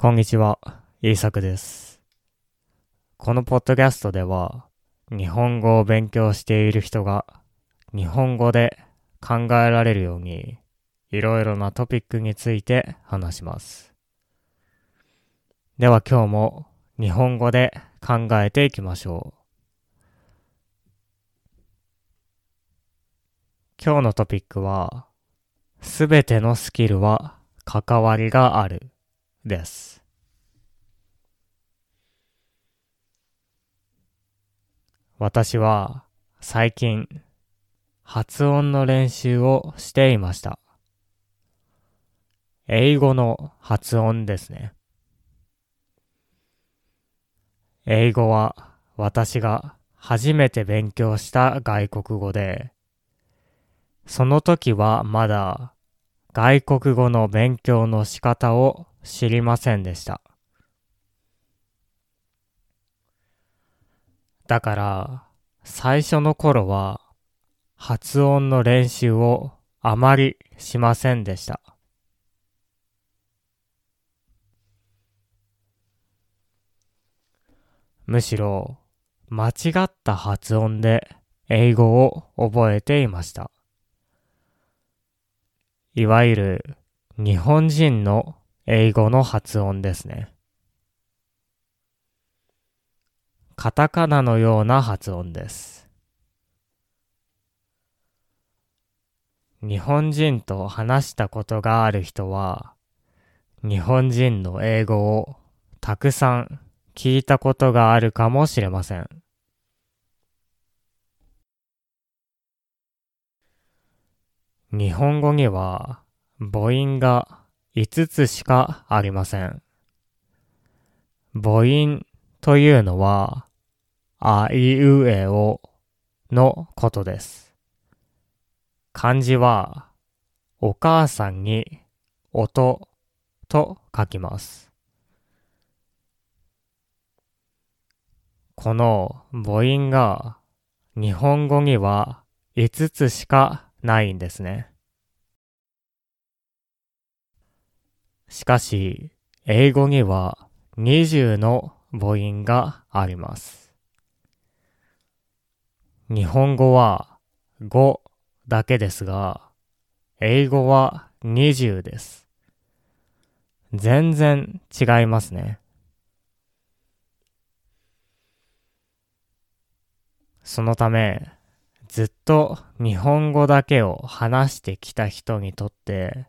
こんにちは、イーサクです。このポッドキャストでは、日本語を勉強している人が、日本語で考えられるように、いろいろなトピックについて話します。では今日も日本語で考えていきましょう。今日のトピックは、すべてのスキルは関わりがあるです。私は最近発音の練習をしていました。英語の発音ですね。英語は私が初めて勉強した外国語で、その時はまだ外国語の勉強の仕方を知りませんでした。だから、最初の頃は発音の練習をあまりしませんでした。むしろ、間違った発音で英語を覚えていました。いわゆる日本人の英語の発音ですね。カタカナのような発音です。日本人と話したことがある人は、日本人の英語をたくさん聞いたことがあるかもしれません。日本語には母音が5つしかありません。母音というのは、あいうえおのことです。漢字は、お母さんに音と書きます。この母音が日本語には5つしかないんですね。しかし、英語には20の母音があります。日本語は5だけですが、英語は20です。全然違いますね。そのため、ずっと日本語だけを話してきた人にとって、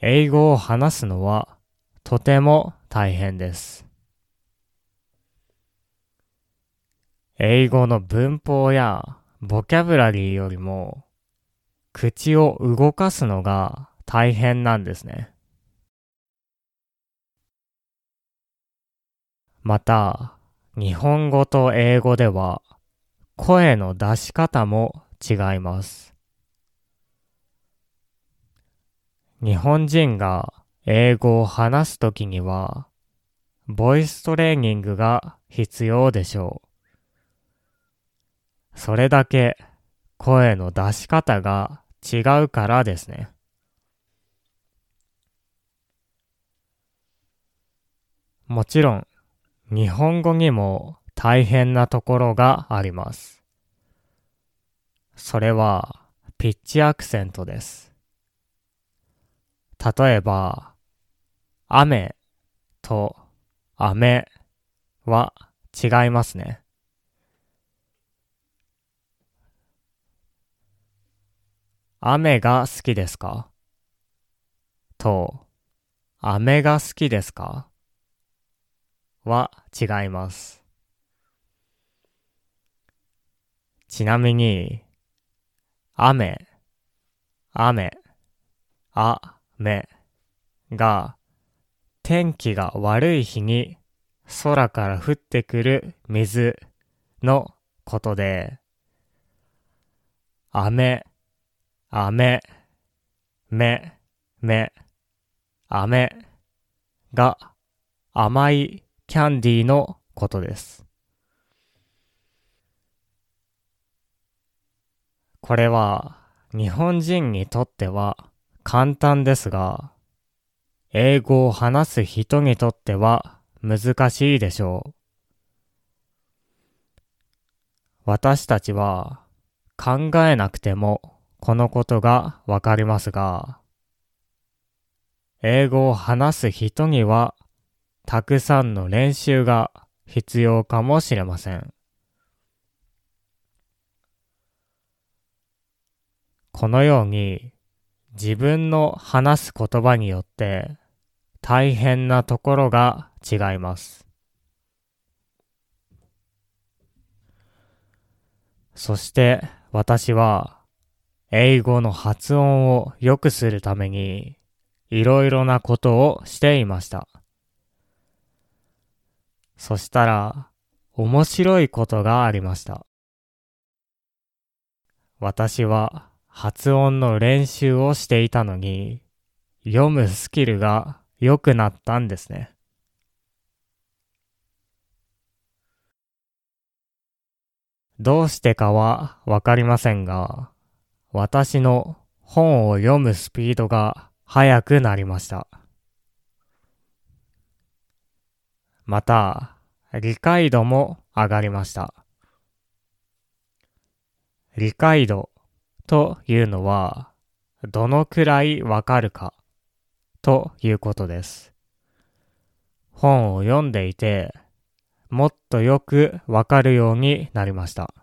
英語を話すのはとても大変です。英語の文法やボキャブラリーよりも口を動かすのが大変なんですね。また、日本語と英語では声の出し方も違います。日本人が英語を話すときには、ボイストレーニングが必要でしょう。それだけ声の出し方が違うからですね。もちろん、日本語にも大変なところがあります。それは、ピッチアクセントです。例えば、雨と雨は違いますね。雨が好きですか？と、雨が好きですか？は違います。ちなみに、雨、雨、あ、めが天気が悪い日に空から降ってくる水のことで、雨、雨、め、め、雨が甘いキャンディーのことです。これは日本人にとっては簡単ですが、英語を話す人にとっては難しいでしょう。私たちは考えなくてもこのことがわかりますが、英語を話す人にはたくさんの練習が必要かもしれません。このように自分の話す言葉によって大変なところが違います。そして私は英語の発音を良くするためにいろいろなことをしていました。そしたら面白いことがありました。私は発音の練習をしていたのに読むスキルが良くなったんですね。どうしてかはわかりませんが、私の本を読むスピードが速くなりました。また、理解度も上がりました。理解度というのは、どのくらいわかるかということです。本を読んでいて、もっとよくわかるようになりました。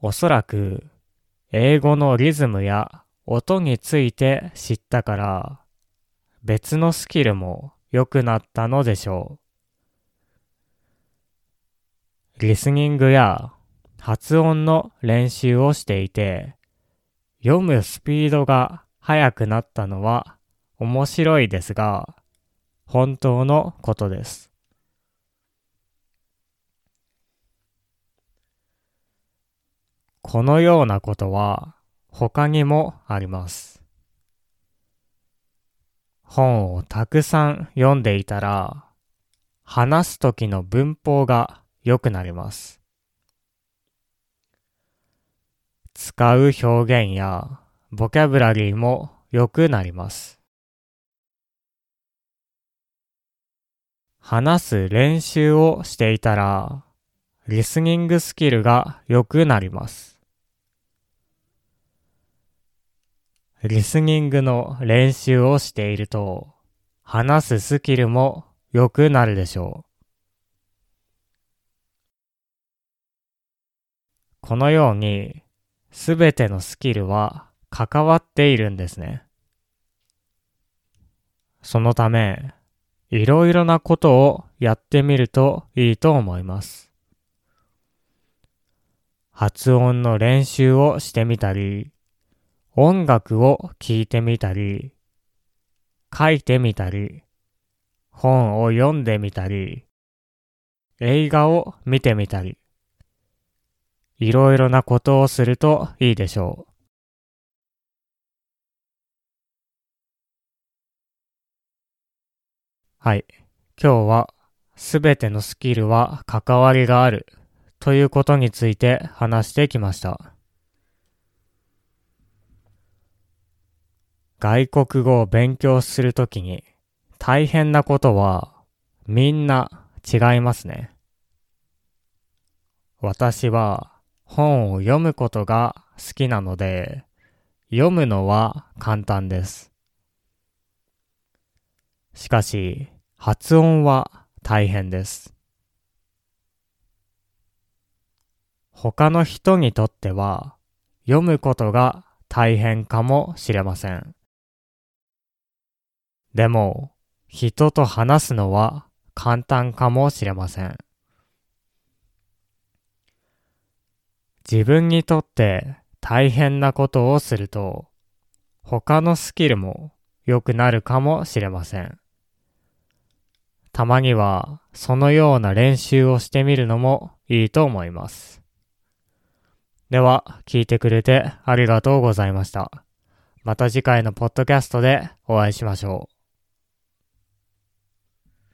おそらく、英語のリズムや音について知ったから、別のスキルも良くなったのでしょう。リスニングや発音の練習をしていて、読むスピードが速くなったのは面白いですが、本当のことです。このようなことは他にもあります。本をたくさん読んでいたら、話すときの文法が良くなります。使う表現やボキャブラリーも良くなります。話す練習をしていたら、リスニングスキルが良くなります。リスニングの練習をしていると、話すスキルも良くなるでしょう。このように、すべてのスキルは関わっているんですね。そのため、いろいろなことをやってみるといいと思います。発音の練習をしてみたり、音楽を聴いてみたり、書いてみたり、本を読んでみたり、映画を見てみたり、いろいろなことをするといいでしょう。はい。今日はすべてのスキルは関わりがあるということについて話してきました。外国語を勉強するときに大変なことはみんな違いますね。私は本を読むことが好きなので、読むのは簡単です。しかし、発音は大変です。他の人にとっては、読むことが大変かもしれません。でも、人と話すのは簡単かもしれません。自分にとって大変なことをすると、他のスキルも良くなるかもしれません。たまにはそのような練習をしてみるのもいいと思います。では、聞いてくれてありがとうございました。また次回のポッドキャストでお会いしましょう。